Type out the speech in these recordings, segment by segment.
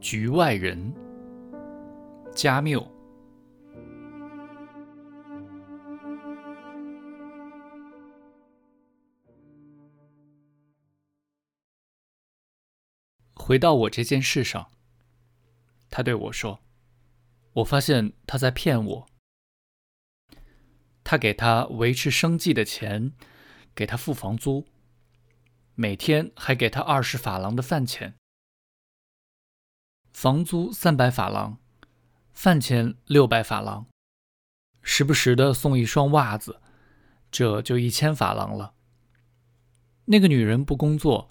局外人，加缪。回到我这件事上，他对我说：“我发现他在骗我。他给他维持生计的钱，给他付房租，每天还给他二十法郎的饭钱。房租三百法郎，饭钱六百法郎，时不时的送一双袜子，这就一千法郎了。那个女人不工作。”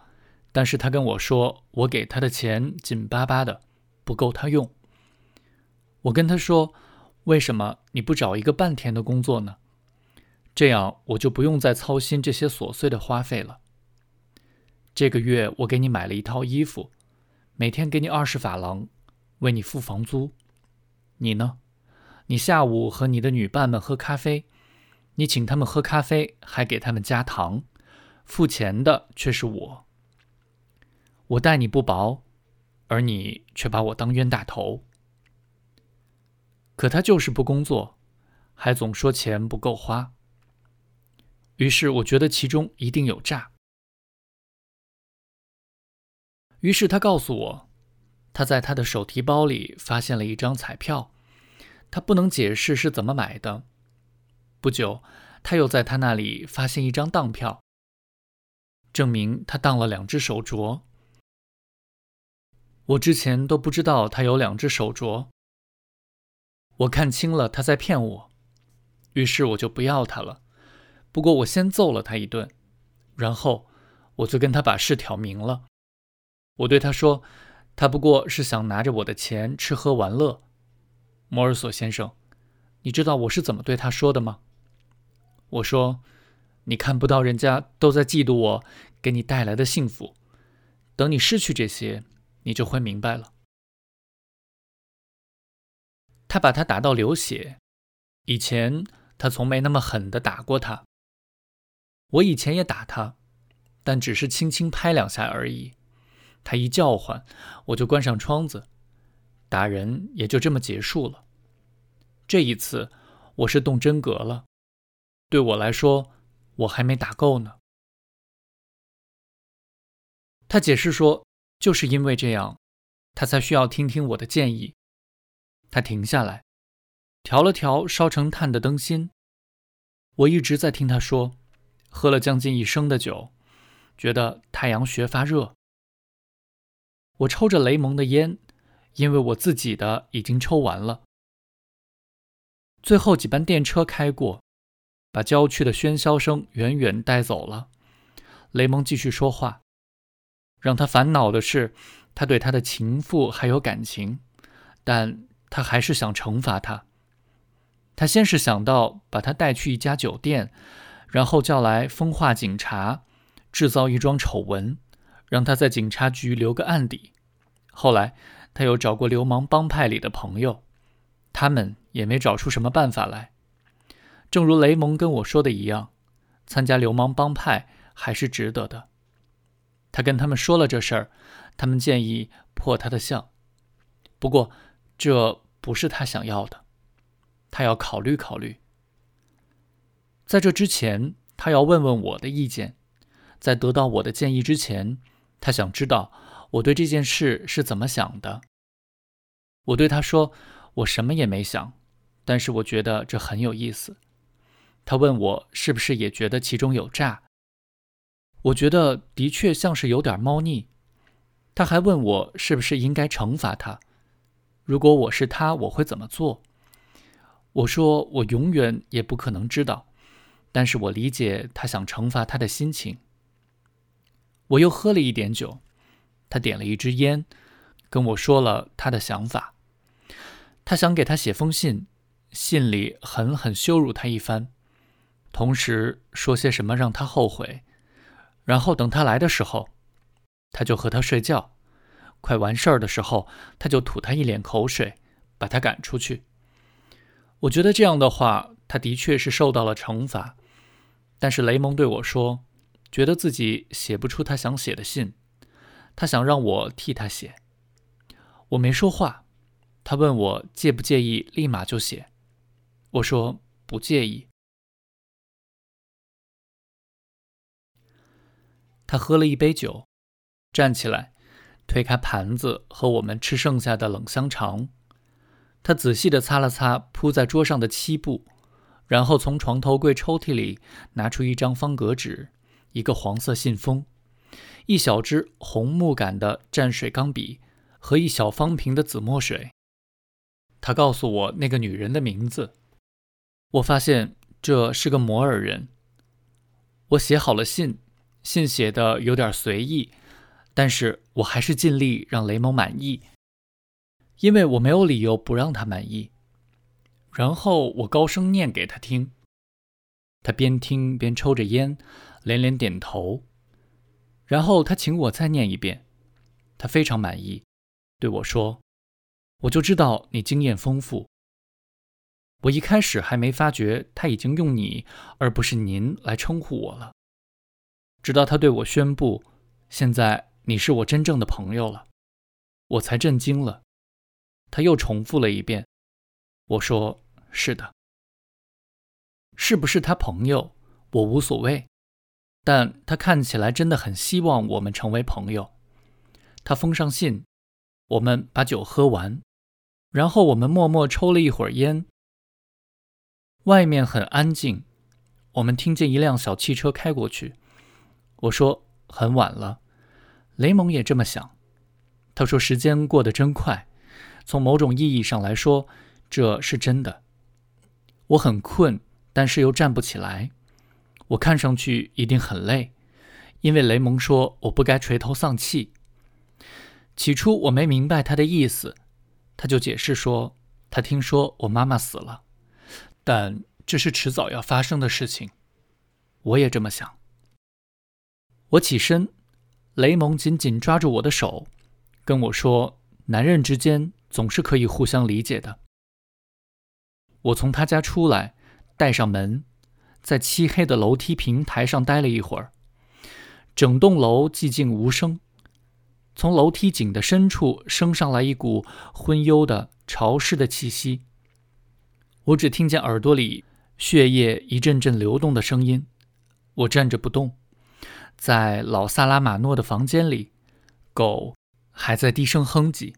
但是她跟我说，我给她的钱紧巴巴的，不够她用。我跟她说，为什么你不找一个半天的工作呢？这样我就不用再操心这些琐碎的花费了。这个月我给你买了一套衣服，每天给你二十法郎，为你付房租。你呢？你下午和你的女伴们喝咖啡，你请他们喝咖啡，还给他们加糖，付钱的却是我。我待你不薄，而你却把我当冤大头。可他就是不工作，还总说钱不够花。于是我觉得其中一定有诈。于是他告诉我，他在他的手提包里发现了一张彩票，他不能解释是怎么买的。不久，他又在他那里发现一张当票，证明他当了两只手镯。我之前都不知道他有两只手镯，我看清了他在骗我，于是我就不要他了。不过我先揍了他一顿，然后我就跟他把事挑明了。我对他说，他不过是想拿着我的钱吃喝玩乐。摩尔索先生，你知道我是怎么对他说的吗？我说，你看不到人家都在嫉妒我给你带来的幸福，等你失去这些。你就会明白了。他把他打到流血，以前他从没那么狠的打过他。我以前也打他，但只是轻轻拍两下而已。他一叫唤，我就关上窗子，打人也就这么结束了。这一次我是动真格了，对我来说，我还没打够呢。他解释说。就是因为这样，他才需要听听我的建议。他停下来，调了调烧成炭的灯芯。我一直在听他说，喝了将近一升的酒，觉得太阳穴发热。我抽着雷蒙的烟，因为我自己的已经抽完了。最后几班电车开过，把郊区的喧嚣声远远带走了。雷蒙继续说话。让他烦恼的是，他对他的情妇还有感情，但他还是想惩罚他。他先是想到把他带去一家酒店，然后叫来风化警察，制造一桩丑闻，让他在警察局留个案底。后来他又找过流氓帮派里的朋友，他们也没找出什么办法来。正如雷蒙跟我说的一样，参加流氓帮派还是值得的。他跟他们说了这事儿，他们建议破他的相，不过这不是他想要的，他要考虑考虑。在这之前，他要问问我的意见，在得到我的建议之前，他想知道我对这件事是怎么想的。我对他说，我什么也没想，但是我觉得这很有意思。他问我是不是也觉得其中有诈。我觉得的确像是有点猫腻。他还问我是不是应该惩罚他。如果我是他，我会怎么做？我说我永远也不可能知道，但是我理解他想惩罚他的心情。我又喝了一点酒，他点了一支烟，跟我说了他的想法。他想给他写封信，信里狠狠羞辱他一番，同时说些什么让他后悔。然后等他来的时候，他就和他睡觉。快完事儿的时候，他就吐他一脸口水，把他赶出去。我觉得这样的话，他的确是受到了惩罚。但是雷蒙对我说，觉得自己写不出他想写的信，他想让我替他写。我没说话。他问我介不介意立马就写，我说不介意。他喝了一杯酒，站起来，推开盘子和我们吃剩下的冷香肠。他仔细地擦了擦铺在桌上的漆布，然后从床头柜抽屉里拿出一张方格纸、一个黄色信封、一小支红木杆的蘸水钢笔和一小方瓶的紫墨水。他告诉我那个女人的名字。我发现这是个摩尔人。我写好了信，信写的有点随意，但是我还是尽力让雷蒙满意。因为我没有理由不让他满意。然后我高声念给他听，他边听边抽着烟，连连点头。然后他请我再念一遍，他非常满意，对我说：“我就知道你经验丰富。”我一开始还没发觉他已经用你而不是您来称呼我了，直到他对我宣布：“现在你是我真正的朋友了”，我才震惊了。他又重复了一遍。我说：“是的。”是不是他朋友，我无所谓，但他看起来真的很希望我们成为朋友。他封上信，我们把酒喝完，然后我们默默抽了一会儿烟。外面很安静，我们听见一辆小汽车开过去。我说：“很晚了。”雷蒙也这么想。他说：“时间过得真快。”从某种意义上来说，这是真的。我很困，但是又站不起来。我看上去一定很累，因为雷蒙说我不该垂头丧气。起初我没明白他的意思，他就解释说他听说我妈妈死了，但这是迟早要发生的事情。我也这么想。我起身，雷蒙紧紧抓住我的手，跟我说：“男人之间。”总是可以互相理解的。我从他家出来，带上门，在漆黑的楼梯平台上待了一会儿。整栋楼寂静无声，从楼梯井的深处升上来一股昏幽的、潮湿的气息。我只听见耳朵里血液一阵阵流动的声音。我站着不动，在老萨拉马诺的房间里，狗还在低声哼唧。